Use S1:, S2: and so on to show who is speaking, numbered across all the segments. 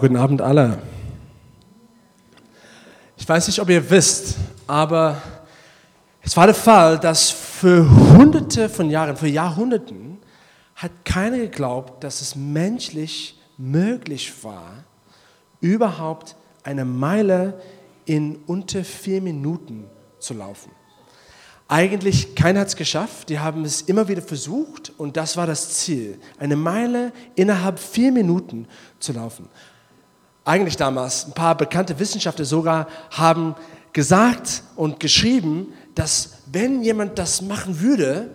S1: Guten Abend alle. Ich weiß nicht, ob ihr wisst, aber es war der Fall, dass für hunderte von Jahren, für Jahrhunderten, hat keiner geglaubt, dass es menschlich möglich war, überhaupt eine Meile in unter vier Minuten zu laufen. Eigentlich keiner hat es geschafft, die haben es immer wieder versucht und das war das Ziel, eine Meile innerhalb vier Minuten zu laufen eigentlich damals ein paar bekannte Wissenschaftler sogar haben gesagt und geschrieben, dass wenn jemand das machen würde,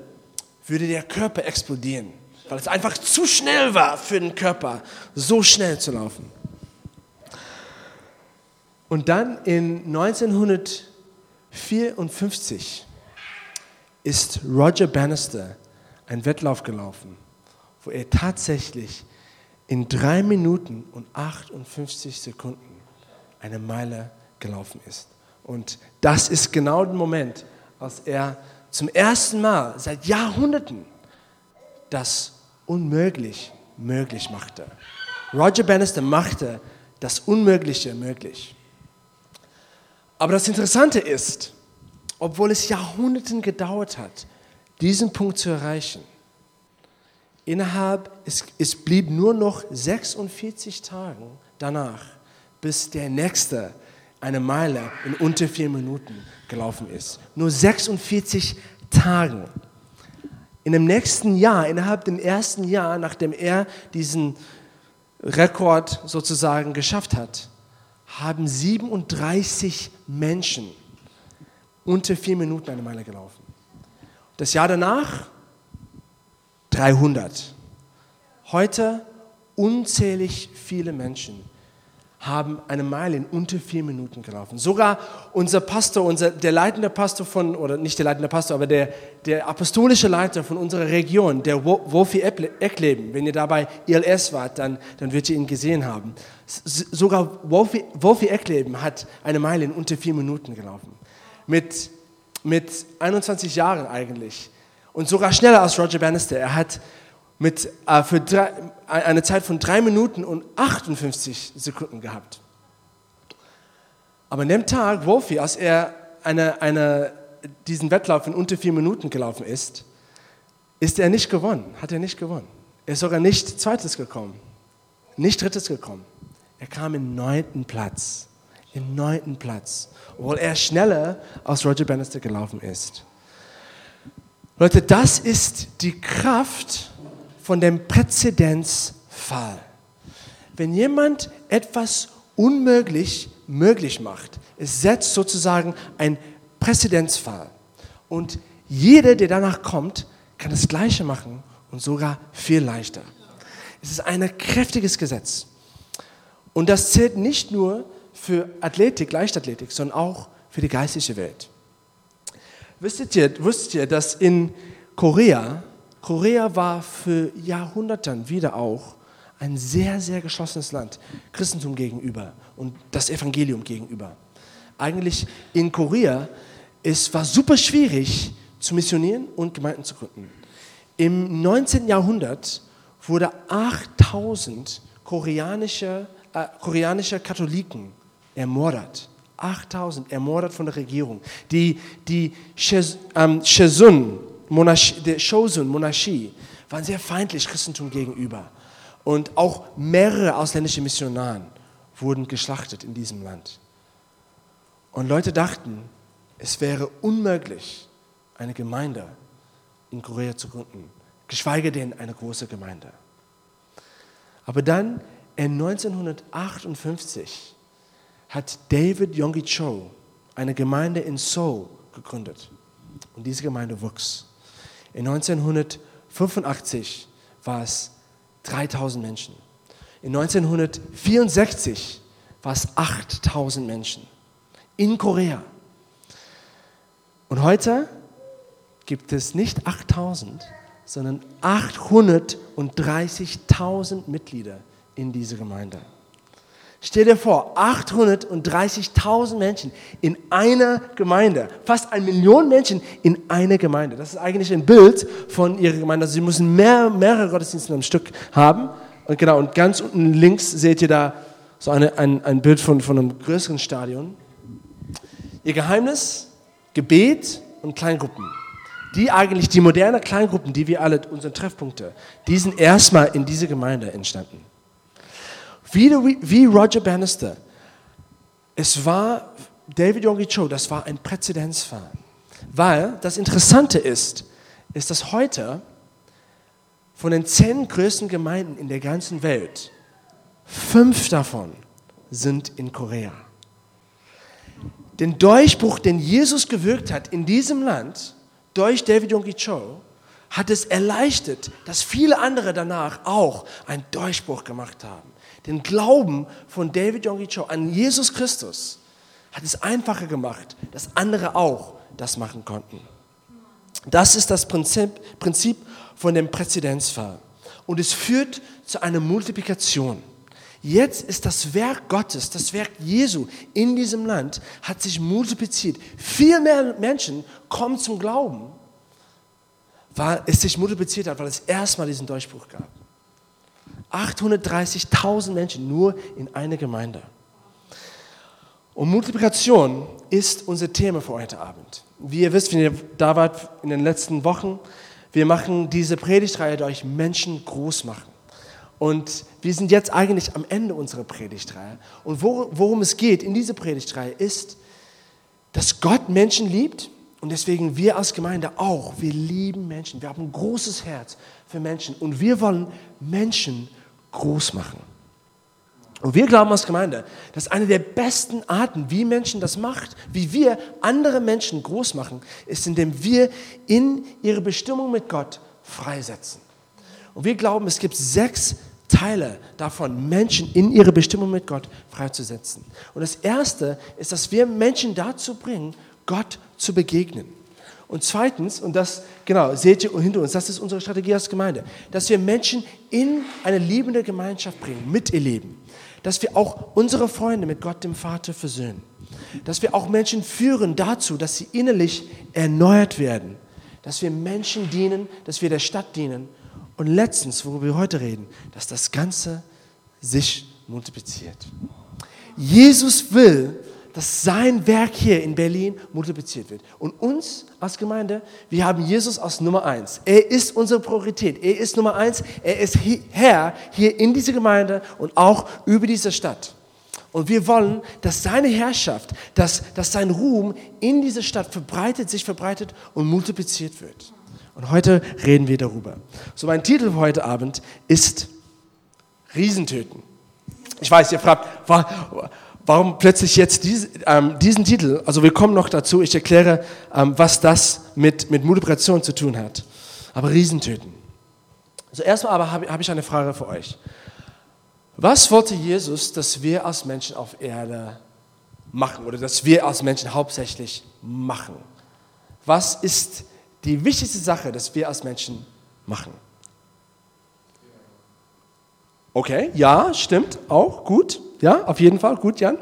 S1: würde der Körper explodieren, weil es einfach zu schnell war für den Körper, so schnell zu laufen. Und dann in 1954 ist Roger Bannister einen Wettlauf gelaufen, wo er tatsächlich in drei Minuten und 58 Sekunden eine Meile gelaufen ist. Und das ist genau der Moment, als er zum ersten Mal seit Jahrhunderten das unmöglich möglich machte. Roger Bannister machte das Unmögliche möglich. Aber das Interessante ist, obwohl es Jahrhunderten gedauert hat, diesen Punkt zu erreichen, Innerhalb, es, es blieb nur noch 46 Tage danach, bis der nächste eine Meile in unter vier Minuten gelaufen ist. Nur 46 Tage. In dem nächsten Jahr, innerhalb dem ersten Jahr, nachdem er diesen Rekord sozusagen geschafft hat, haben 37 Menschen unter vier Minuten eine Meile gelaufen. Das Jahr danach 300. Heute unzählig viele Menschen haben eine Meile in unter vier Minuten gelaufen. Sogar unser Pastor, unser, der leitende Pastor von, oder nicht der leitende Pastor, aber der, der apostolische Leiter von unserer Region, der Wolfi Eckleben, wenn ihr dabei ILS wart, dann, dann wird ihr ihn gesehen haben. Sogar Wolfi, Wolfi Eckleben hat eine Meile in unter vier Minuten gelaufen. Mit, mit 21 Jahren eigentlich und sogar schneller als Roger Bannister. Er hat mit, äh, für drei, eine Zeit von 3 Minuten und 58 Sekunden gehabt. Aber an dem Tag, Wolfie, als er eine, eine, diesen Wettlauf in unter vier Minuten gelaufen ist, ist er nicht gewonnen, hat er nicht gewonnen. Er ist sogar nicht zweites gekommen, nicht drittes gekommen. Er kam im neunten Platz, im neunten Platz, obwohl er schneller als Roger Bannister gelaufen ist. Leute, das ist die Kraft von dem Präzedenzfall. Wenn jemand etwas unmöglich möglich macht, es setzt sozusagen ein Präzedenzfall. Und jeder, der danach kommt, kann das Gleiche machen und sogar viel leichter. Es ist ein kräftiges Gesetz. Und das zählt nicht nur für Athletik, Leichtathletik, sondern auch für die geistliche Welt. Wusstet ihr, wusstet ihr, dass in Korea, Korea war für Jahrhunderte wieder auch ein sehr, sehr geschlossenes Land, Christentum gegenüber und das Evangelium gegenüber. Eigentlich in Korea, es war super schwierig zu missionieren und Gemeinden zu gründen. Im 19. Jahrhundert wurde 8000 koreanische, äh, koreanische Katholiken ermordet. 8000 ermordet von der Regierung. Die, die ähm, Monarchie, der Shozun Monarchie waren sehr feindlich Christentum gegenüber. Und auch mehrere ausländische Missionaren wurden geschlachtet in diesem Land. Und Leute dachten, es wäre unmöglich, eine Gemeinde in Korea zu gründen, geschweige denn eine große Gemeinde. Aber dann in 1958 hat David Yonggi Cho eine Gemeinde in Seoul gegründet. Und diese Gemeinde wuchs. In 1985 war es 3000 Menschen. In 1964 war es 8000 Menschen. In Korea. Und heute gibt es nicht 8000, sondern 830.000 Mitglieder in dieser Gemeinde. Stell dir vor, 830.000 Menschen in einer Gemeinde, fast eine Million Menschen in einer Gemeinde. Das ist eigentlich ein Bild von ihrer Gemeinde. Also sie müssen mehr, mehrere Gottesdienste am Stück haben. Und genau, und ganz unten links seht ihr da so eine, ein, ein Bild von, von einem größeren Stadion. Ihr Geheimnis, Gebet und Kleingruppen. Die eigentlich, die moderne Kleingruppen, die wir alle, unsere Treffpunkte, die sind erstmal in diese Gemeinde entstanden. Wie, wie Roger Bannister, es war David Yonggi Cho, das war ein Präzedenzfall. Weil das Interessante ist, ist, dass heute von den zehn größten Gemeinden in der ganzen Welt, fünf davon sind in Korea. Den Durchbruch, den Jesus gewirkt hat in diesem Land durch David Yonggi Cho, hat es erleichtert, dass viele andere danach auch einen Durchbruch gemacht haben. Den Glauben von David Yonggi Cho an Jesus Christus hat es einfacher gemacht, dass andere auch das machen konnten. Das ist das Prinzip, Prinzip von dem Präzedenzfall. Und es führt zu einer Multiplikation. Jetzt ist das Werk Gottes, das Werk Jesu in diesem Land, hat sich multipliziert. Viel mehr Menschen kommen zum Glauben, weil es sich multipliziert hat, weil es erstmal diesen Durchbruch gab. 830.000 Menschen nur in einer Gemeinde. Und Multiplikation ist unser Thema für heute Abend. Wie ihr wisst, wenn ihr da wart in den letzten Wochen, wir machen diese Predigtreihe durch Menschen groß machen. Und wir sind jetzt eigentlich am Ende unserer Predigtreihe. Und worum es geht in dieser Predigtreihe ist, dass Gott Menschen liebt und deswegen wir als Gemeinde auch. Wir lieben Menschen. Wir haben ein großes Herz für Menschen und wir wollen Menschen groß machen. Und wir glauben als Gemeinde, dass eine der besten Arten, wie Menschen das macht, wie wir andere Menschen groß machen, ist, indem wir in ihre Bestimmung mit Gott freisetzen. Und wir glauben, es gibt sechs Teile davon, Menschen in ihre Bestimmung mit Gott freizusetzen. Und das erste ist, dass wir Menschen dazu bringen, Gott zu begegnen. Und zweitens, und das, genau, seht ihr hinter uns, das ist unsere Strategie als Gemeinde, dass wir Menschen in eine liebende Gemeinschaft bringen, mit ihr Leben dass wir auch unsere Freunde mit Gott, dem Vater, versöhnen. Dass wir auch Menschen führen dazu, dass sie innerlich erneuert werden. Dass wir Menschen dienen, dass wir der Stadt dienen. Und letztens, worüber wir heute reden, dass das Ganze sich multipliziert. Jesus will, dass sein Werk hier in Berlin multipliziert wird. Und uns als Gemeinde, wir haben Jesus als Nummer eins. Er ist unsere Priorität. Er ist Nummer eins. Er ist Herr hier in dieser Gemeinde und auch über diese Stadt. Und wir wollen, dass seine Herrschaft, dass, dass sein Ruhm in dieser Stadt verbreitet, sich verbreitet und multipliziert wird. Und heute reden wir darüber. So mein Titel für heute Abend ist Riesentöten. Ich weiß, ihr fragt, warum plötzlich jetzt dies, ähm, diesen Titel? Also wir kommen noch dazu, ich erkläre, ähm, was das mit, mit Multiplikation zu tun hat. Aber Riesentöten. Also erstmal aber habe hab ich eine Frage für euch. Was wollte Jesus, dass wir als Menschen auf Erde machen oder dass wir als Menschen hauptsächlich machen? Was ist die wichtigste Sache, dass wir als Menschen machen? Okay, ja, stimmt, auch gut. Ja, auf jeden Fall, gut, Jan.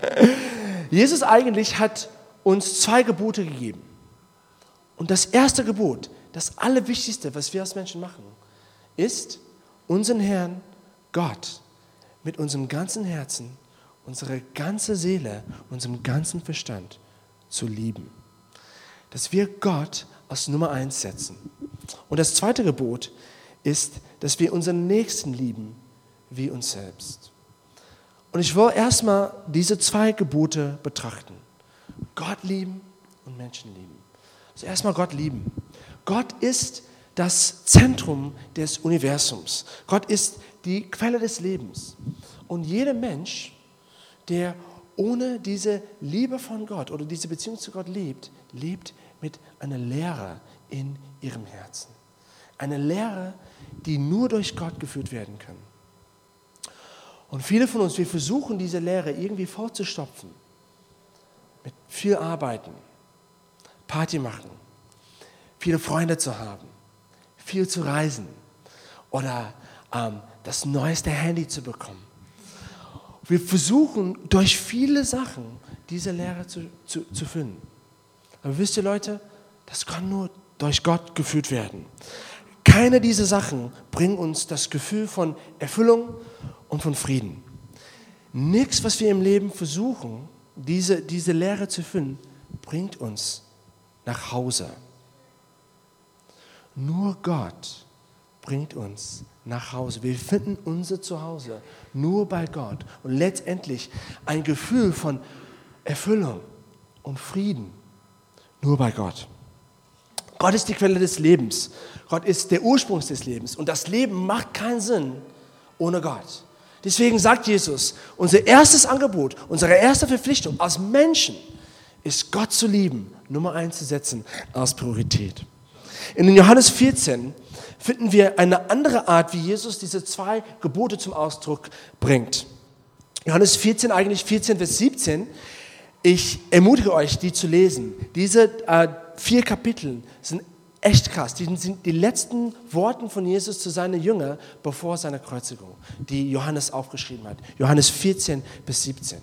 S1: Jesus eigentlich hat uns zwei Gebote gegeben. Und das erste Gebot, das Allerwichtigste, was wir als Menschen machen, ist, unseren Herrn Gott mit unserem ganzen Herzen, unserer ganzen Seele, unserem ganzen Verstand zu lieben. Dass wir Gott als Nummer eins setzen. Und das zweite Gebot ist, dass wir unseren Nächsten lieben wie uns selbst. Und ich will erstmal diese zwei Gebote betrachten. Gott lieben und Menschen lieben. Also erstmal Gott lieben. Gott ist das Zentrum des Universums. Gott ist die Quelle des Lebens. Und jeder Mensch, der ohne diese Liebe von Gott oder diese Beziehung zu Gott lebt, lebt mit einer Leere in ihrem Herzen. Eine Leere, die nur durch Gott geführt werden kann. Und viele von uns, wir versuchen diese Lehre irgendwie vorzustopfen. Mit viel Arbeiten, Party machen, viele Freunde zu haben, viel zu reisen oder ähm, das neueste Handy zu bekommen. Wir versuchen durch viele Sachen diese Lehre zu, zu, zu finden. Aber wisst ihr Leute, das kann nur durch Gott geführt werden. Keine dieser Sachen bringen uns das Gefühl von Erfüllung und von Frieden. Nichts, was wir im Leben versuchen, diese, diese Lehre zu finden, bringt uns nach Hause. Nur Gott bringt uns nach Hause. Wir finden unser Zuhause nur bei Gott. Und letztendlich ein Gefühl von Erfüllung und Frieden nur bei Gott. Gott ist die Quelle des Lebens. Gott ist der Ursprung des Lebens. Und das Leben macht keinen Sinn ohne Gott. Deswegen sagt Jesus, unser erstes Angebot, unsere erste Verpflichtung als Menschen ist Gott zu lieben, Nummer eins zu setzen als Priorität. In Johannes 14 finden wir eine andere Art, wie Jesus diese zwei Gebote zum Ausdruck bringt. Johannes 14, eigentlich 14, Vers 17. Ich ermutige euch, die zu lesen. Diese äh, vier Kapitel sind echt krass. Die sind die letzten Worte von Jesus zu seinen Jüngern bevor seiner Kreuzigung, die Johannes aufgeschrieben hat. Johannes 14 bis 17.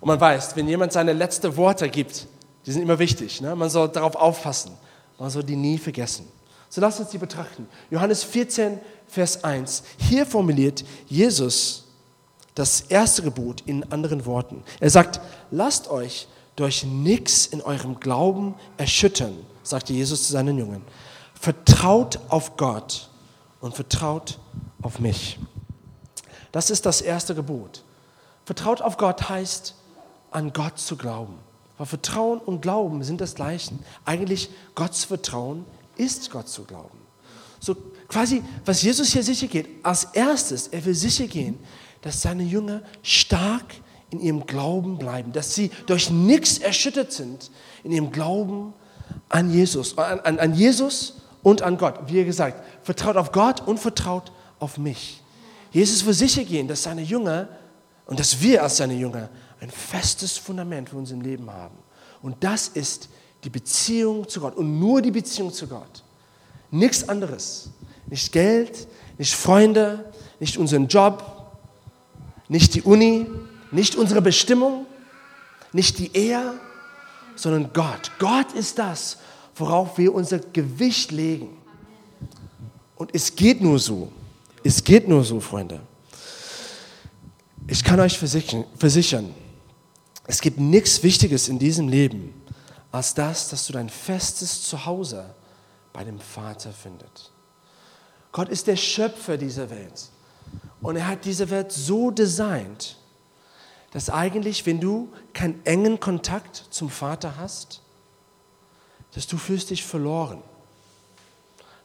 S1: Und man weiß, wenn jemand seine letzten Worte gibt, die sind immer wichtig. Ne? Man soll darauf aufpassen. Man soll die nie vergessen. So lasst uns die betrachten. Johannes 14, Vers 1. Hier formuliert Jesus das erste Gebot in anderen Worten. Er sagt, lasst euch durch nichts in eurem Glauben erschüttern, sagte Jesus zu seinen Jungen. Vertraut auf Gott und vertraut auf mich. Das ist das erste Gebot. Vertraut auf Gott heißt, an Gott zu glauben. Weil Vertrauen und Glauben sind das Gleiche. Eigentlich Gottes Vertrauen ist Gott zu glauben. So quasi, was Jesus hier sicher geht, als erstes, er will sicher gehen, dass seine Jünger stark in ihrem Glauben bleiben, dass sie durch nichts erschüttert sind in ihrem Glauben an Jesus, an, an, an Jesus und an Gott. Wie gesagt, vertraut auf Gott und vertraut auf mich. Jesus will sicher gehen, dass seine Jünger und dass wir als seine Jünger ein festes Fundament für unser Leben haben. Und das ist die Beziehung zu Gott und nur die Beziehung zu Gott. Nichts anderes. Nicht Geld, nicht Freunde, nicht unseren Job, nicht die Uni, nicht unsere Bestimmung, nicht die Ehe, sondern Gott. Gott ist das, worauf wir unser Gewicht legen. Und es geht nur so. Es geht nur so, Freunde. Ich kann euch versichern, es gibt nichts Wichtiges in diesem Leben, als das, dass du dein festes Zuhause bei dem Vater findest. Gott ist der Schöpfer dieser Welt. Und er hat diese Welt so designt, dass eigentlich, wenn du keinen engen Kontakt zum Vater hast, dass du fühlst dich verloren.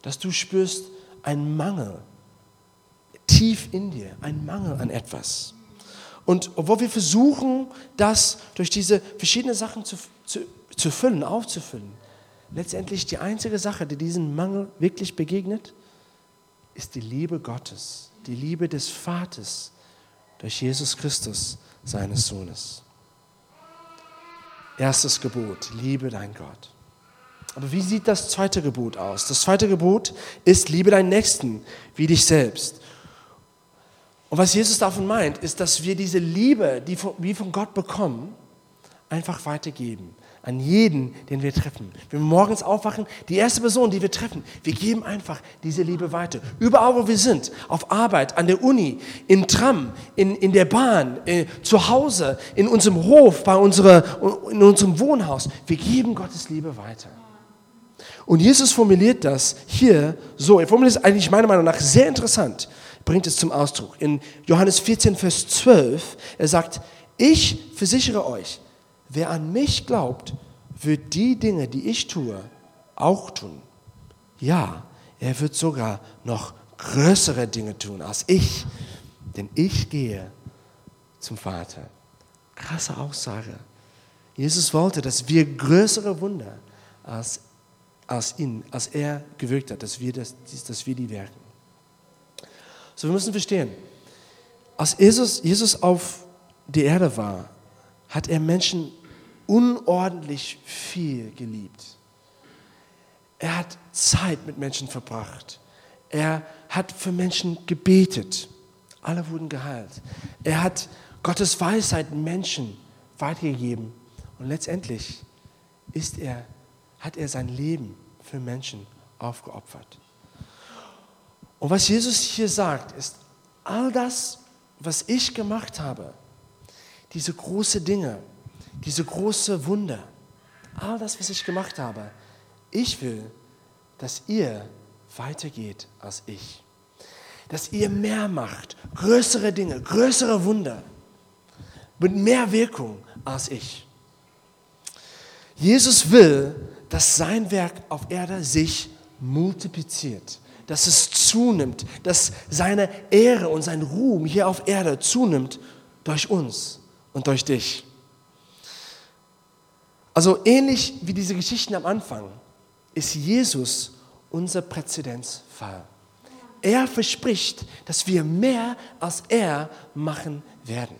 S1: Dass du spürst einen Mangel tief in dir, einen Mangel an etwas. Und obwohl wir versuchen, das durch diese verschiedenen Sachen zu, zu, zu füllen, aufzufüllen, letztendlich die einzige Sache, die diesen Mangel wirklich begegnet, ist die Liebe Gottes, die Liebe des Vaters durch Jesus Christus, seines Sohnes. Erstes Gebot, liebe dein Gott. Aber wie sieht das zweite Gebot aus? Das zweite Gebot ist, liebe deinen Nächsten wie dich selbst. Und was Jesus davon meint, ist, dass wir diese Liebe, die wir von Gott bekommen, einfach weitergeben an jeden, den wir treffen. Wenn wir morgens aufwachen, die erste Person, die wir treffen, wir geben einfach diese Liebe weiter. Überall, wo wir sind, auf Arbeit, an der Uni, im Tram, in, in der Bahn, äh, zu Hause, in unserem Hof, bei unserer, in unserem Wohnhaus, wir geben Gottes Liebe weiter. Und Jesus formuliert das hier so. Er formuliert es eigentlich meiner Meinung nach sehr interessant bringt es zum Ausdruck. In Johannes 14, Vers 12, er sagt, ich versichere euch, wer an mich glaubt, wird die Dinge, die ich tue, auch tun. Ja, er wird sogar noch größere Dinge tun als ich, denn ich gehe zum Vater. Krasse Aussage. Jesus wollte, dass wir größere Wunder als, als ihn, als er gewirkt hat, dass wir, das, dass wir die wirken. So, wir müssen verstehen, als Jesus, Jesus auf die Erde war, hat er Menschen unordentlich viel geliebt. Er hat Zeit mit Menschen verbracht. Er hat für Menschen gebetet. Alle wurden geheilt. Er hat Gottes Weisheit Menschen weitergegeben. Und letztendlich ist er, hat er sein Leben für Menschen aufgeopfert. Und was Jesus hier sagt, ist, all das, was ich gemacht habe, diese großen Dinge, diese große Wunder, all das, was ich gemacht habe, ich will, dass ihr weitergeht als ich. Dass ihr mehr macht, größere Dinge, größere Wunder, mit mehr Wirkung als ich. Jesus will, dass sein Werk auf Erde sich multipliziert, dass es zunimmt, dass seine Ehre und sein Ruhm hier auf Erde zunimmt durch uns und durch dich. Also ähnlich wie diese Geschichten am Anfang ist Jesus unser Präzedenzfall. Er verspricht, dass wir mehr als er machen werden.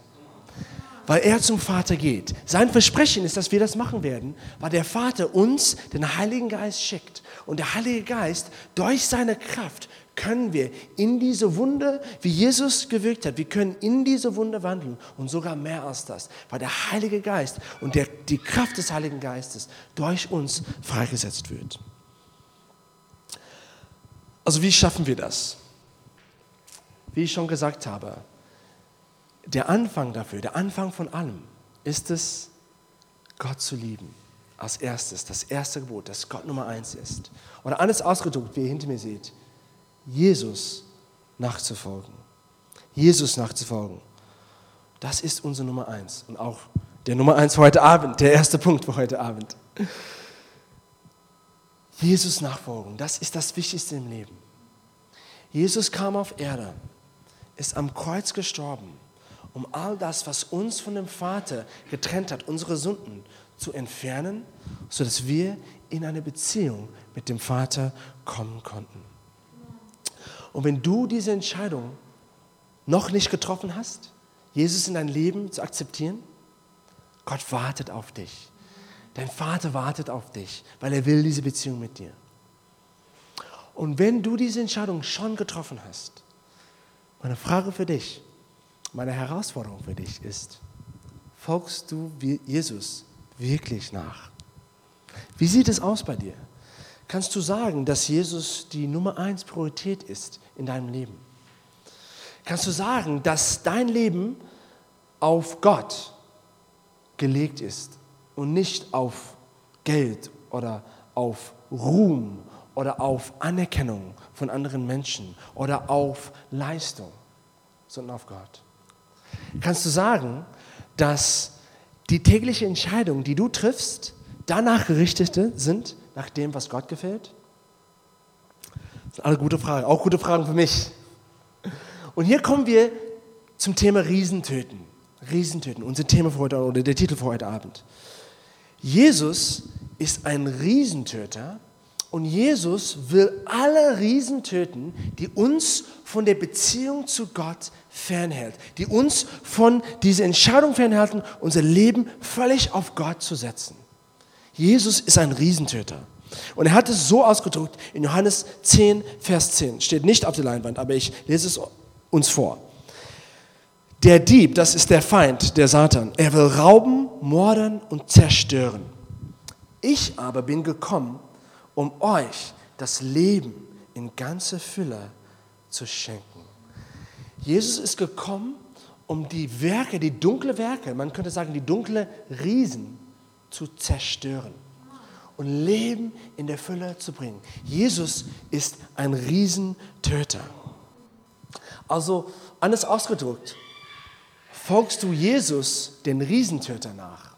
S1: Weil er zum Vater geht. Sein Versprechen ist, dass wir das machen werden, weil der Vater uns den Heiligen Geist schickt. Und der Heilige Geist, durch seine Kraft, können wir in diese Wunde, wie Jesus gewirkt hat, wir können in diese Wunde wandeln und sogar mehr als das, weil der Heilige Geist und der, die Kraft des Heiligen Geistes durch uns freigesetzt wird. Also wie schaffen wir das? Wie ich schon gesagt habe, der Anfang dafür, der Anfang von allem ist es, Gott zu lieben. Als erstes, das erste Gebot, das Gott Nummer eins ist. Oder alles ausgedruckt, wie ihr hinter mir seht. Jesus nachzufolgen. Jesus nachzufolgen. Das ist unsere Nummer eins. Und auch der Nummer eins für heute Abend, der erste Punkt für heute Abend. Jesus nachfolgen, das ist das Wichtigste im Leben. Jesus kam auf Erde, ist am Kreuz gestorben, um all das, was uns von dem Vater getrennt hat, unsere Sünden zu entfernen, sodass wir in eine Beziehung mit dem Vater kommen konnten. Und wenn du diese Entscheidung noch nicht getroffen hast, Jesus in dein Leben zu akzeptieren, Gott wartet auf dich. Dein Vater wartet auf dich, weil er will diese Beziehung mit dir. Und wenn du diese Entscheidung schon getroffen hast, meine Frage für dich, meine Herausforderung für dich ist, folgst du Jesus wirklich nach? Wie sieht es aus bei dir? Kannst du sagen, dass Jesus die Nummer eins Priorität ist in deinem Leben? Kannst du sagen, dass dein Leben auf Gott gelegt ist und nicht auf Geld oder auf Ruhm oder auf Anerkennung von anderen Menschen oder auf Leistung, sondern auf Gott. Kannst du sagen, dass die täglichen Entscheidungen, die du triffst, danach gerichtet sind, nach dem, was Gott gefällt? Das sind alle gute Fragen, auch gute Fragen für mich. Und hier kommen wir zum Thema Riesentöten. Riesentöten, unser Thema für heute oder der Titel für heute Abend. Jesus ist ein Riesentöter und Jesus will alle Riesen töten, die uns von der Beziehung zu Gott fernhält, die uns von dieser Entscheidung fernhalten, unser Leben völlig auf Gott zu setzen. Jesus ist ein Riesentöter. Und er hat es so ausgedrückt in Johannes 10, Vers 10. Steht nicht auf der Leinwand, aber ich lese es uns vor. Der Dieb, das ist der Feind, der Satan. Er will rauben, mordern und zerstören. Ich aber bin gekommen, um euch das Leben in ganzer Fülle zu schenken. Jesus ist gekommen, um die Werke, die dunkle Werke, man könnte sagen, die dunkle Riesen zu zerstören und Leben in der Fülle zu bringen. Jesus ist ein Riesentöter. Also anders ausgedrückt, folgst du Jesus den Riesentöter nach?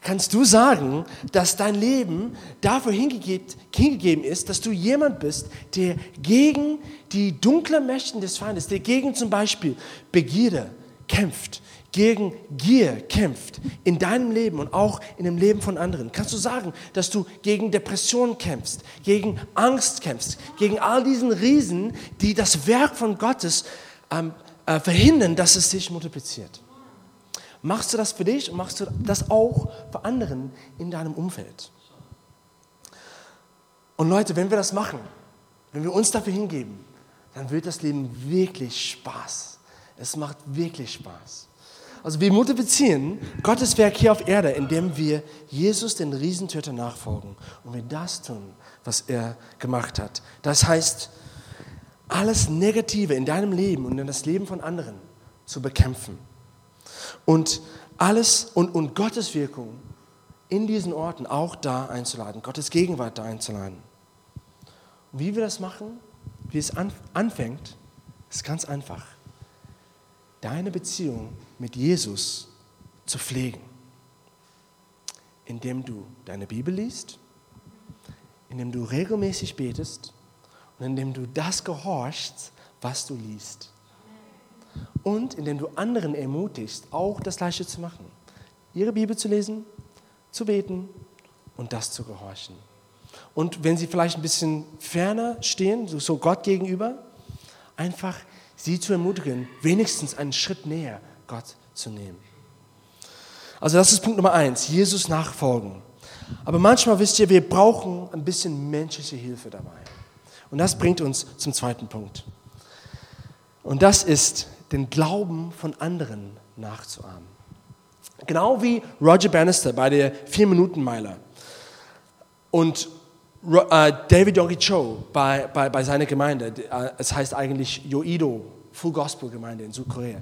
S1: Kannst du sagen, dass dein Leben dafür hingegeben ist, dass du jemand bist, der gegen die dunklen Mächten des Feindes, der gegen zum Beispiel Begierde kämpft, gegen Gier kämpft in deinem Leben und auch in dem Leben von anderen? Kannst du sagen, dass du gegen Depression kämpfst, gegen Angst kämpfst, gegen all diesen Riesen, die das Werk von Gottes ähm, äh, verhindern, dass es sich multipliziert? Machst du das für dich und machst du das auch für anderen in deinem Umfeld? Und Leute, wenn wir das machen, wenn wir uns dafür hingeben, dann wird das Leben wirklich Spaß. Es macht wirklich Spaß. Also wir multiplizieren Gottes Werk hier auf Erde, indem wir Jesus, den Riesentöter, nachfolgen und wir das tun, was er gemacht hat. Das heißt, alles Negative in deinem Leben und in das Leben von anderen zu bekämpfen. Und alles und, und Gottes Wirkung in diesen Orten auch da einzuladen, Gottes Gegenwart da einzuladen. Und wie wir das machen, wie es anfängt, ist ganz einfach. Deine Beziehung mit Jesus zu pflegen, indem du deine Bibel liest, indem du regelmäßig betest und indem du das gehorchst, was du liest. Und indem du anderen ermutigst, auch das Gleiche zu machen. Ihre Bibel zu lesen, zu beten und das zu gehorchen. Und wenn sie vielleicht ein bisschen ferner stehen, so Gott gegenüber, einfach sie zu ermutigen, wenigstens einen Schritt näher Gott zu nehmen. Also das ist Punkt Nummer eins, Jesus nachfolgen. Aber manchmal wisst ihr, wir brauchen ein bisschen menschliche Hilfe dabei. Und das bringt uns zum zweiten Punkt. Und das ist, den Glauben von anderen nachzuahmen. Genau wie Roger Bannister bei der Vier-Minuten-Meile und äh, David Yogi Cho bei, bei, bei seiner Gemeinde. Äh, es heißt eigentlich Yoido, Full Gospel Gemeinde in Südkorea.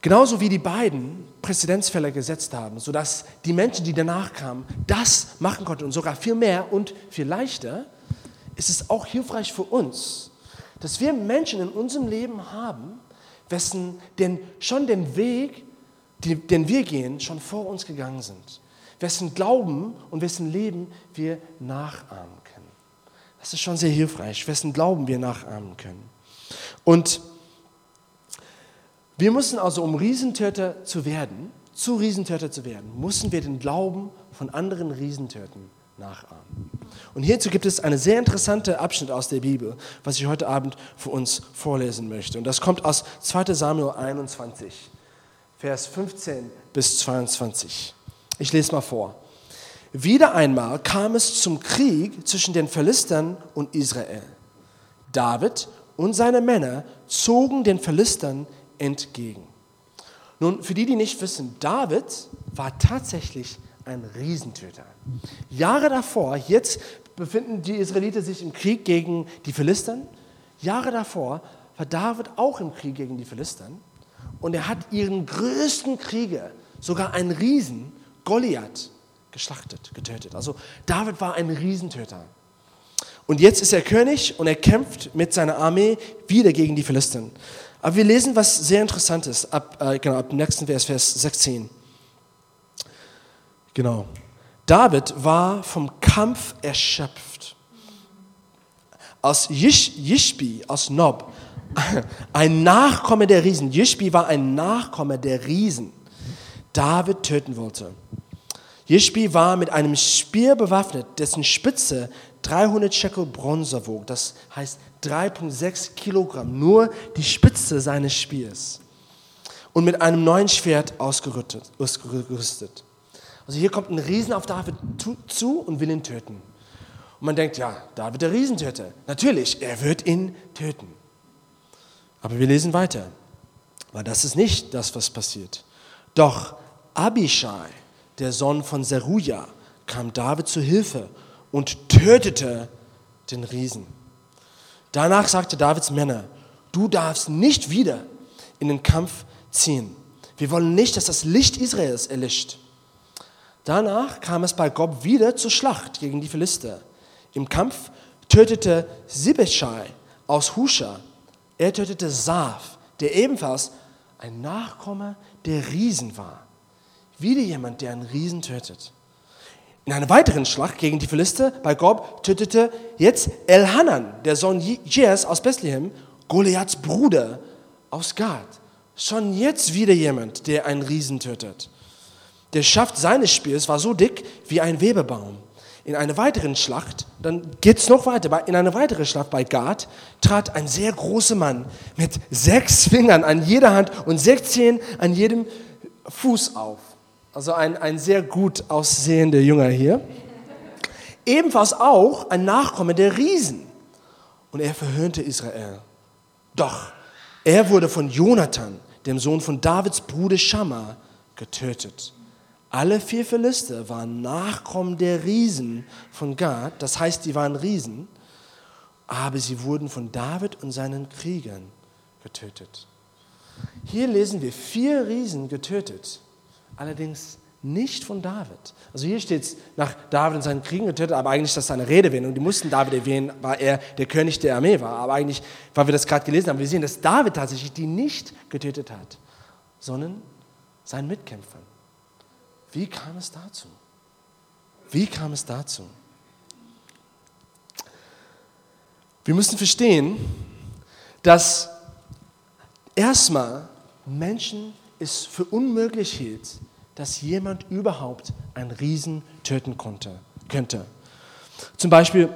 S1: Genauso wie die beiden Präzedenzfälle gesetzt haben, sodass die Menschen, die danach kamen, das machen konnten und sogar viel mehr und viel leichter, ist es auch hilfreich für uns, dass wir Menschen in unserem Leben haben, wessen denn schon den Weg, den wir gehen, schon vor uns gegangen sind. Wessen Glauben und wessen Leben wir nachahmen können. Das ist schon sehr hilfreich, wessen Glauben wir nachahmen können. Und wir müssen also, um Riesentöter zu werden, zu Riesentöter zu werden, müssen wir den Glauben von anderen Riesentötern nachahmen. Und hierzu gibt es einen sehr interessanten Abschnitt aus der Bibel, was ich heute Abend für uns vorlesen möchte. Und das kommt aus 2 Samuel 21, Vers 15 bis 22. Ich lese mal vor. Wieder einmal kam es zum Krieg zwischen den Philistern und Israel. David und seine Männer zogen den Philistern entgegen. Nun, für die, die nicht wissen, David war tatsächlich ein Riesentöter. Jahre davor, jetzt befinden die Israeliten sich im Krieg gegen die Philistern. Jahre davor war David auch im Krieg gegen die Philistern. Und er hat ihren größten Krieger, sogar einen Riesen, Goliath, geschlachtet, getötet. Also David war ein Riesentöter. Und jetzt ist er König und er kämpft mit seiner Armee wieder gegen die Philistern. Aber wir lesen was sehr Interessantes ab, äh, genau, ab dem nächsten Vers, Vers 16. Genau. David war vom Kampf erschöpft. Aus Yishbi, aus Nob, ein Nachkomme der Riesen. Yishbi war ein Nachkomme der Riesen. David töten wollte. Yishbi war mit einem Speer bewaffnet, dessen Spitze 300 Shekel Bronze wog. Das heißt 3,6 Kilogramm. Nur die Spitze seines Speers. Und mit einem neuen Schwert ausgerüstet. Also hier kommt ein Riesen auf David zu und will ihn töten. Und man denkt, ja, David der Riesentöter. Natürlich, er wird ihn töten. Aber wir lesen weiter, weil das ist nicht das, was passiert. Doch Abishai, der Sohn von Zeruja, kam David zu Hilfe und tötete den Riesen. Danach sagte Davids Männer, du darfst nicht wieder in den Kampf ziehen. Wir wollen nicht, dass das Licht Israels erlischt. Danach kam es bei Gob wieder zur Schlacht gegen die Philister. Im Kampf tötete Sibeschai aus Husha. Er tötete Saf, der ebenfalls ein Nachkomme der Riesen war. Wieder jemand, der einen Riesen tötet. In einer weiteren Schlacht gegen die Philister bei Gob tötete jetzt Elhanan, der Sohn Jes aus Bethlehem, Goliaths Bruder aus Gad. Schon jetzt wieder jemand, der einen Riesen tötet. Der Schaft seines Speers war so dick wie ein Webebaum. In einer weiteren Schlacht, dann geht es noch weiter, in einer weiteren Schlacht bei Gad trat ein sehr großer Mann mit sechs Fingern an jeder Hand und 16 an jedem Fuß auf. Also ein, ein sehr gut aussehender Jünger hier. Ebenfalls auch ein Nachkomme der Riesen. Und er verhöhnte Israel. Doch er wurde von Jonathan, dem Sohn von Davids Bruder Shammah, getötet. Alle vier Philister waren Nachkommen der Riesen von Gad, das heißt, die waren Riesen, aber sie wurden von David und seinen Kriegern getötet. Hier lesen wir vier Riesen getötet, allerdings nicht von David. Also hier steht es nach David und seinen Kriegen getötet, aber eigentlich ist das seine Redewendung. Die mussten David erwähnen, weil er der König der Armee war. Aber eigentlich, weil wir das gerade gelesen haben, wir sehen, dass David tatsächlich die nicht getötet hat, sondern seinen Mitkämpfern. Wie kam es dazu? Wie kam es dazu? Wir müssen verstehen, dass erstmal Menschen es für unmöglich hielt, dass jemand überhaupt einen Riesen töten konnte, könnte. Zum Beispiel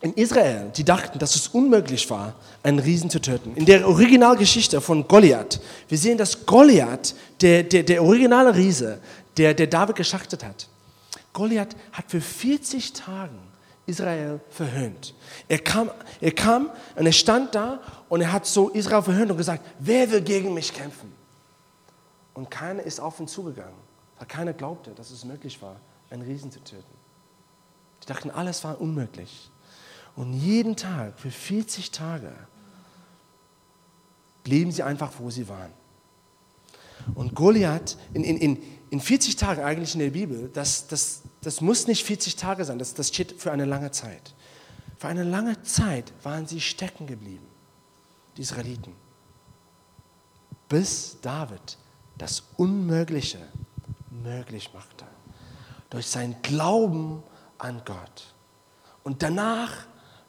S1: in Israel, die dachten, dass es unmöglich war, einen Riesen zu töten. In der Originalgeschichte von Goliath, wir sehen, dass Goliath, der, der, der originale Riese, der, der David geschachtet hat, Goliath hat für 40 Tage Israel verhöhnt. Er kam, er kam und er stand da und er hat so Israel verhöhnt und gesagt, wer will gegen mich kämpfen? Und keiner ist auf ihn zugegangen, weil keiner glaubte, dass es möglich war, einen Riesen zu töten. Die dachten, alles war unmöglich. Und jeden Tag, für 40 Tage, blieben sie einfach, wo sie waren. Und Goliath, in, in, in, in 40 Tagen eigentlich in der Bibel, das, das, das muss nicht 40 Tage sein, das, das steht für eine lange Zeit. Für eine lange Zeit waren sie stecken geblieben, die Israeliten. Bis David das Unmögliche möglich machte. Durch sein Glauben an Gott. Und danach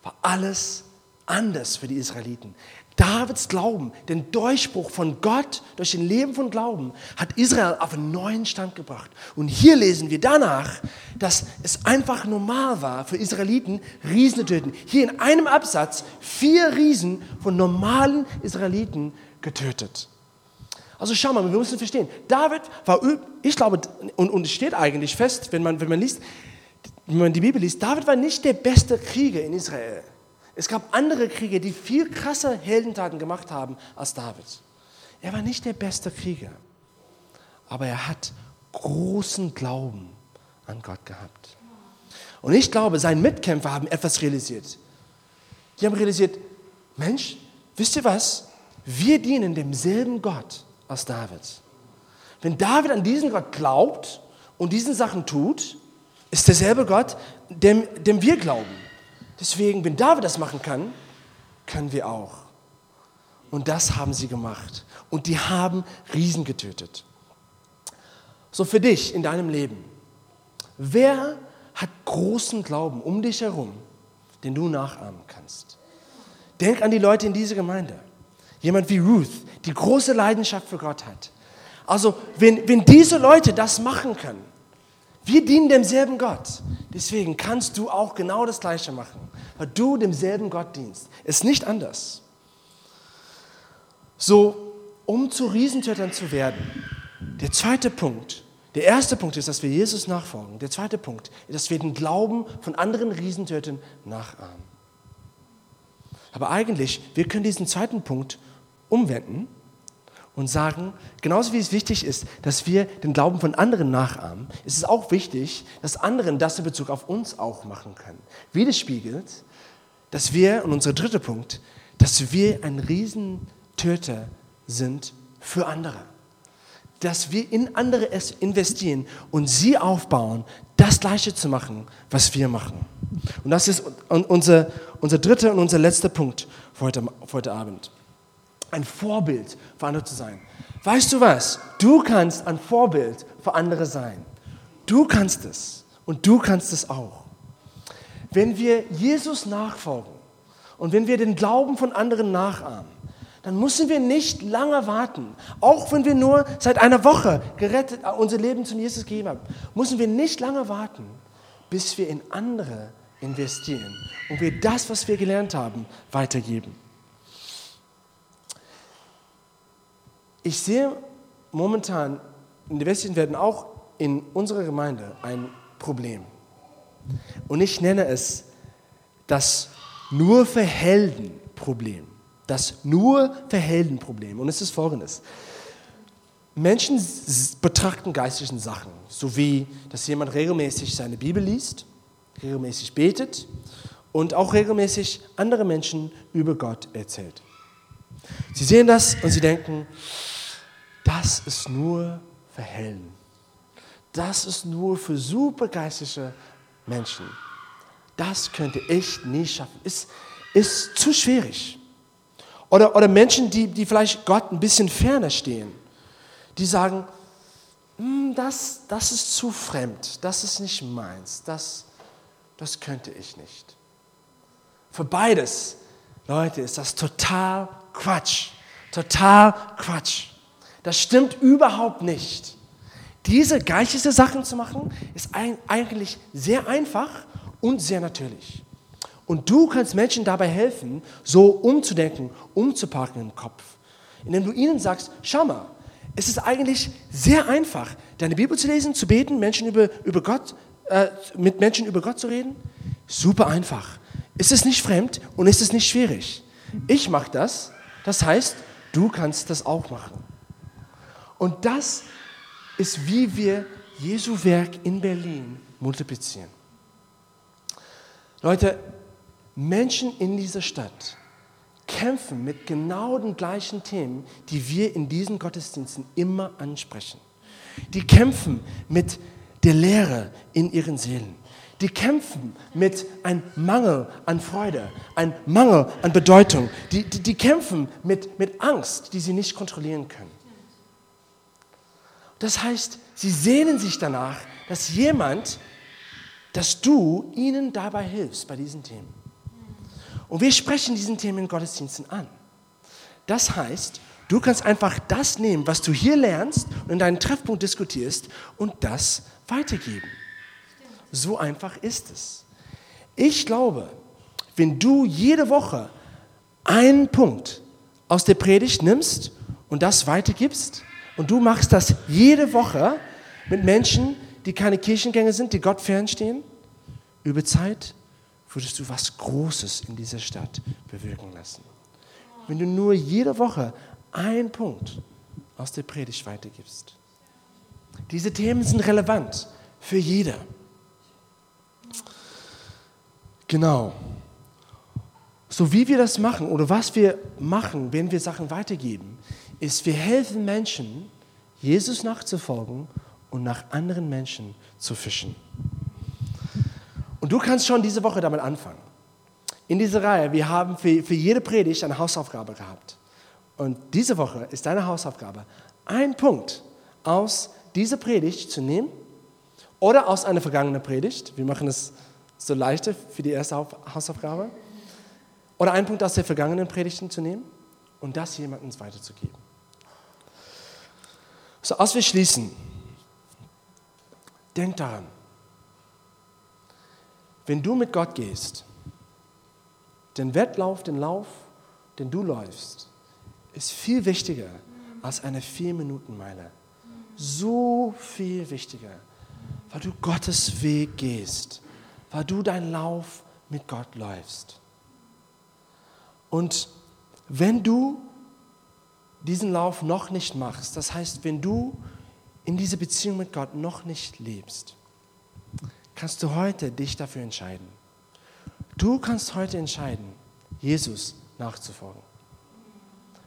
S1: war alles anders für die Israeliten. Davids Glauben, den Durchbruch von Gott durch den Leben von Glauben, hat Israel auf einen neuen Stand gebracht. Und hier lesen wir danach, dass es einfach normal war für Israeliten, Riesen zu töten. Hier in einem Absatz vier Riesen von normalen Israeliten getötet. Also schau mal, wir müssen verstehen, David war, ich glaube, und, es steht eigentlich fest, wenn man, wenn man liest, wenn man die Bibel liest, David war nicht der beste Krieger in Israel. Es gab andere Krieger, die viel krasser Heldentaten gemacht haben als David. Er war nicht der beste Krieger, aber er hat großen Glauben an Gott gehabt. Und ich glaube, seine Mitkämpfer haben etwas realisiert. Die haben realisiert, Mensch, wisst ihr was? Wir dienen demselben Gott als David. Wenn David an diesen Gott glaubt und diesen Sachen tut, ist derselbe Gott, dem, dem wir glauben. Deswegen, wenn David das machen kann, können wir auch. Und das haben sie gemacht. Und die haben Riesen getötet. So für dich in deinem Leben. Wer hat großen Glauben um dich herum, den du nachahmen kannst? Denk an die Leute in dieser Gemeinde. Jemand wie Ruth, die große Leidenschaft für Gott hat. Also, wenn, wenn diese Leute das machen können, wir dienen demselben Gott. Deswegen kannst du auch genau das Gleiche machen, weil du demselben Gott dienst. Ist nicht anders. So, um zu Riesentötern zu werden, der zweite Punkt, der erste Punkt ist, dass wir Jesus nachfolgen. Der zweite Punkt ist, dass wir den Glauben von anderen Riesentötern nachahmen. Aber eigentlich, wir können diesen zweiten Punkt umwenden und sagen, genauso wie es wichtig ist, dass wir den Glauben von anderen nachahmen, ist es auch wichtig, dass anderen das in Bezug auf uns auch machen können. Widerspiegelt, dass wir, und unser dritter Punkt, dass wir ein Riesentöter sind für andere. Dass wir in andere investieren und sie aufbauen, das Gleiche zu machen, was wir machen. Und das ist unser, unser dritter und unser letzter Punkt für heute, für heute Abend ein Vorbild für andere zu sein. Weißt du was? Du kannst ein Vorbild für andere sein. Du kannst es und du kannst es auch. Wenn wir Jesus nachfolgen und wenn wir den Glauben von anderen nachahmen, dann müssen wir nicht lange warten. Auch wenn wir nur seit einer Woche gerettet äh, unser Leben zum Jesus gegeben haben, müssen wir nicht lange warten, bis wir in andere investieren und wir das, was wir gelernt haben, weitergeben. Ich sehe momentan in der westlichen Welt auch in unserer Gemeinde ein Problem. Und ich nenne es das nur für Helden Problem. Das nur für Helden Problem. Und es ist folgendes. Menschen betrachten geistlichen Sachen, so wie, dass jemand regelmäßig seine Bibel liest, regelmäßig betet und auch regelmäßig andere Menschen über Gott erzählt. Sie sehen das und sie denken, das ist nur für Helden. Das ist nur für supergeistige Menschen. Das könnte ich nie schaffen. Ist, ist zu schwierig. Oder, oder Menschen, die, die vielleicht Gott ein bisschen ferner stehen, die sagen, hm, das, das ist zu fremd, das ist nicht meins, das, das könnte ich nicht. Für beides, Leute, ist das total Quatsch. Total Quatsch. Das stimmt überhaupt nicht. Diese geistige Sachen zu machen, ist eigentlich sehr einfach und sehr natürlich. Und du kannst Menschen dabei helfen, so umzudenken, umzupacken im Kopf, indem du ihnen sagst, schau mal, es ist eigentlich sehr einfach, deine Bibel zu lesen, zu beten, Menschen über, über Gott, äh, mit Menschen über Gott zu reden. Super einfach. Es ist nicht fremd und es ist nicht schwierig. Ich mache das, das heißt, du kannst das auch machen. Und das ist, wie wir Jesu Werk in Berlin multiplizieren. Leute, Menschen in dieser Stadt kämpfen mit genau den gleichen Themen, die wir in diesen Gottesdiensten immer ansprechen. Die kämpfen mit der Leere in ihren Seelen. Die kämpfen mit einem Mangel an Freude, einem Mangel an Bedeutung. Die, die, die kämpfen mit, mit Angst, die sie nicht kontrollieren können. Das heißt, sie sehnen sich danach, dass jemand, dass du ihnen dabei hilfst bei diesen Themen. Und wir sprechen diesen Themen in Gottesdiensten an. Das heißt, du kannst einfach das nehmen, was du hier lernst und in deinen Treffpunkt diskutierst und das weitergeben. So einfach ist es. Ich glaube, wenn du jede Woche einen Punkt aus der Predigt nimmst und das weitergibst und du machst das jede Woche mit Menschen, die keine Kirchengänger sind, die Gott fernstehen, über Zeit würdest du was Großes in dieser Stadt bewirken lassen. Wenn du nur jede Woche einen Punkt aus der Predigt weitergibst. Diese Themen sind relevant für jeder. Genau. So wie wir das machen oder was wir machen, wenn wir Sachen weitergeben, ist, wir helfen Menschen, Jesus nachzufolgen und nach anderen Menschen zu fischen. Und du kannst schon diese Woche damit anfangen. In dieser Reihe, wir haben für, für jede Predigt eine Hausaufgabe gehabt. Und diese Woche ist deine Hausaufgabe, ein Punkt aus dieser Predigt zu nehmen oder aus einer vergangenen Predigt. Wir machen es so leichter für die erste Hausaufgabe. Oder einen Punkt aus der vergangenen Predigten zu nehmen und das jemandem weiterzugeben. So, als wir schließen, denk daran, wenn du mit Gott gehst, den Wettlauf, den Lauf, den du läufst, ist viel wichtiger als eine Vier-Minuten-Meile. So viel wichtiger, weil du Gottes Weg gehst, weil du deinen Lauf mit Gott läufst. Und wenn du diesen Lauf noch nicht machst, das heißt, wenn du in diese Beziehung mit Gott noch nicht lebst, kannst du heute dich dafür entscheiden. Du kannst heute entscheiden, Jesus nachzufolgen.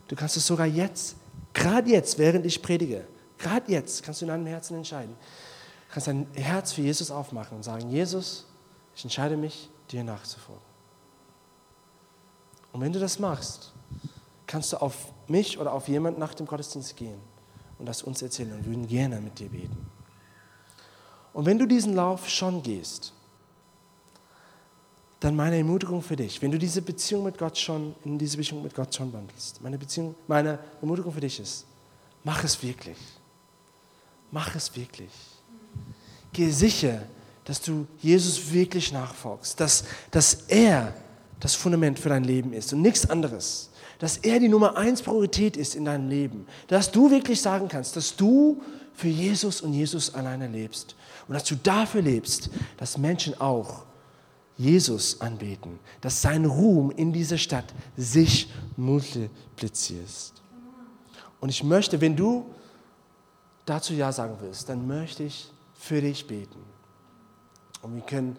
S1: Du kannst es sogar jetzt, gerade jetzt, während ich predige, gerade jetzt kannst du in deinem Herzen entscheiden. Du kannst dein Herz für Jesus aufmachen und sagen, Jesus, ich entscheide mich, dir nachzufolgen. Und wenn du das machst, kannst du auf mich oder auf jemanden nach dem Gottesdienst gehen und das uns erzählen und würden gerne mit dir beten. Und wenn du diesen Lauf schon gehst, dann meine Ermutigung für dich, wenn du diese Beziehung mit Gott schon, in diese Beziehung mit Gott schon wandelst, meine, Beziehung, meine Ermutigung für dich ist, mach es wirklich. Mach es wirklich. Gehe sicher, dass du Jesus wirklich nachfolgst, dass, dass er das Fundament für dein Leben ist und nichts anderes. Dass er die Nummer eins Priorität ist in deinem Leben. Dass du wirklich sagen kannst, dass du für Jesus und Jesus alleine lebst. Und dass du dafür lebst, dass Menschen auch Jesus anbeten, dass sein Ruhm in dieser Stadt sich multipliziert. Und ich möchte, wenn du dazu Ja sagen willst, dann möchte ich für dich beten. Und wir können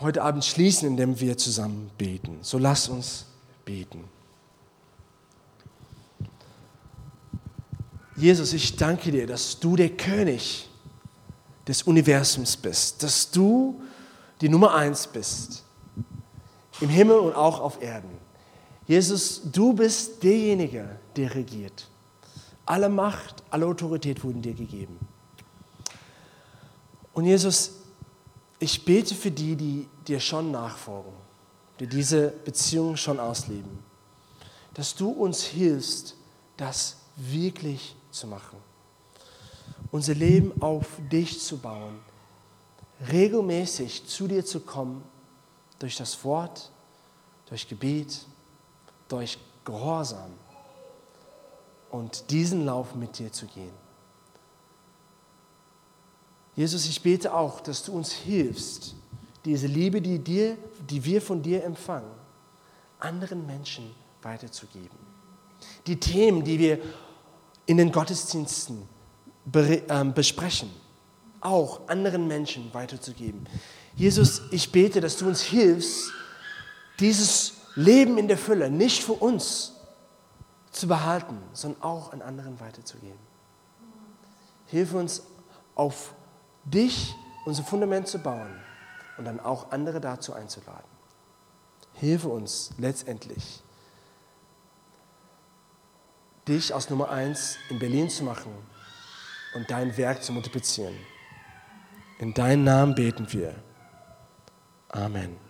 S1: heute Abend schließen, indem wir zusammen beten. So lass uns beten. Jesus, ich danke dir, dass du der König des Universums bist, dass du die Nummer eins bist, im Himmel und auch auf Erden. Jesus, du bist derjenige, der regiert. Alle Macht, alle Autorität wurden dir gegeben. Und Jesus, ich bete für die, die dir schon nachfolgen, die diese Beziehung schon ausleben, dass du uns hilfst, das wirklich zu machen. Unser Leben auf dich zu bauen, regelmäßig zu dir zu kommen, durch das Wort, durch Gebet, durch Gehorsam und diesen Lauf mit dir zu gehen. Jesus, ich bete auch, dass du uns hilfst, diese Liebe, die, dir, die wir von dir empfangen, anderen Menschen weiterzugeben. Die Themen, die wir in den Gottesdiensten ähm, besprechen, auch anderen Menschen weiterzugeben. Jesus, ich bete, dass du uns hilfst, dieses Leben in der Fülle nicht für uns zu behalten, sondern auch an anderen weiterzugeben. Hilf uns, auf dich, unser Fundament zu bauen und dann auch andere dazu einzuladen. Hilfe uns letztendlich, dich aus Nummer eins in Berlin zu machen und dein Werk zu multiplizieren. In deinen Namen beten wir. Amen.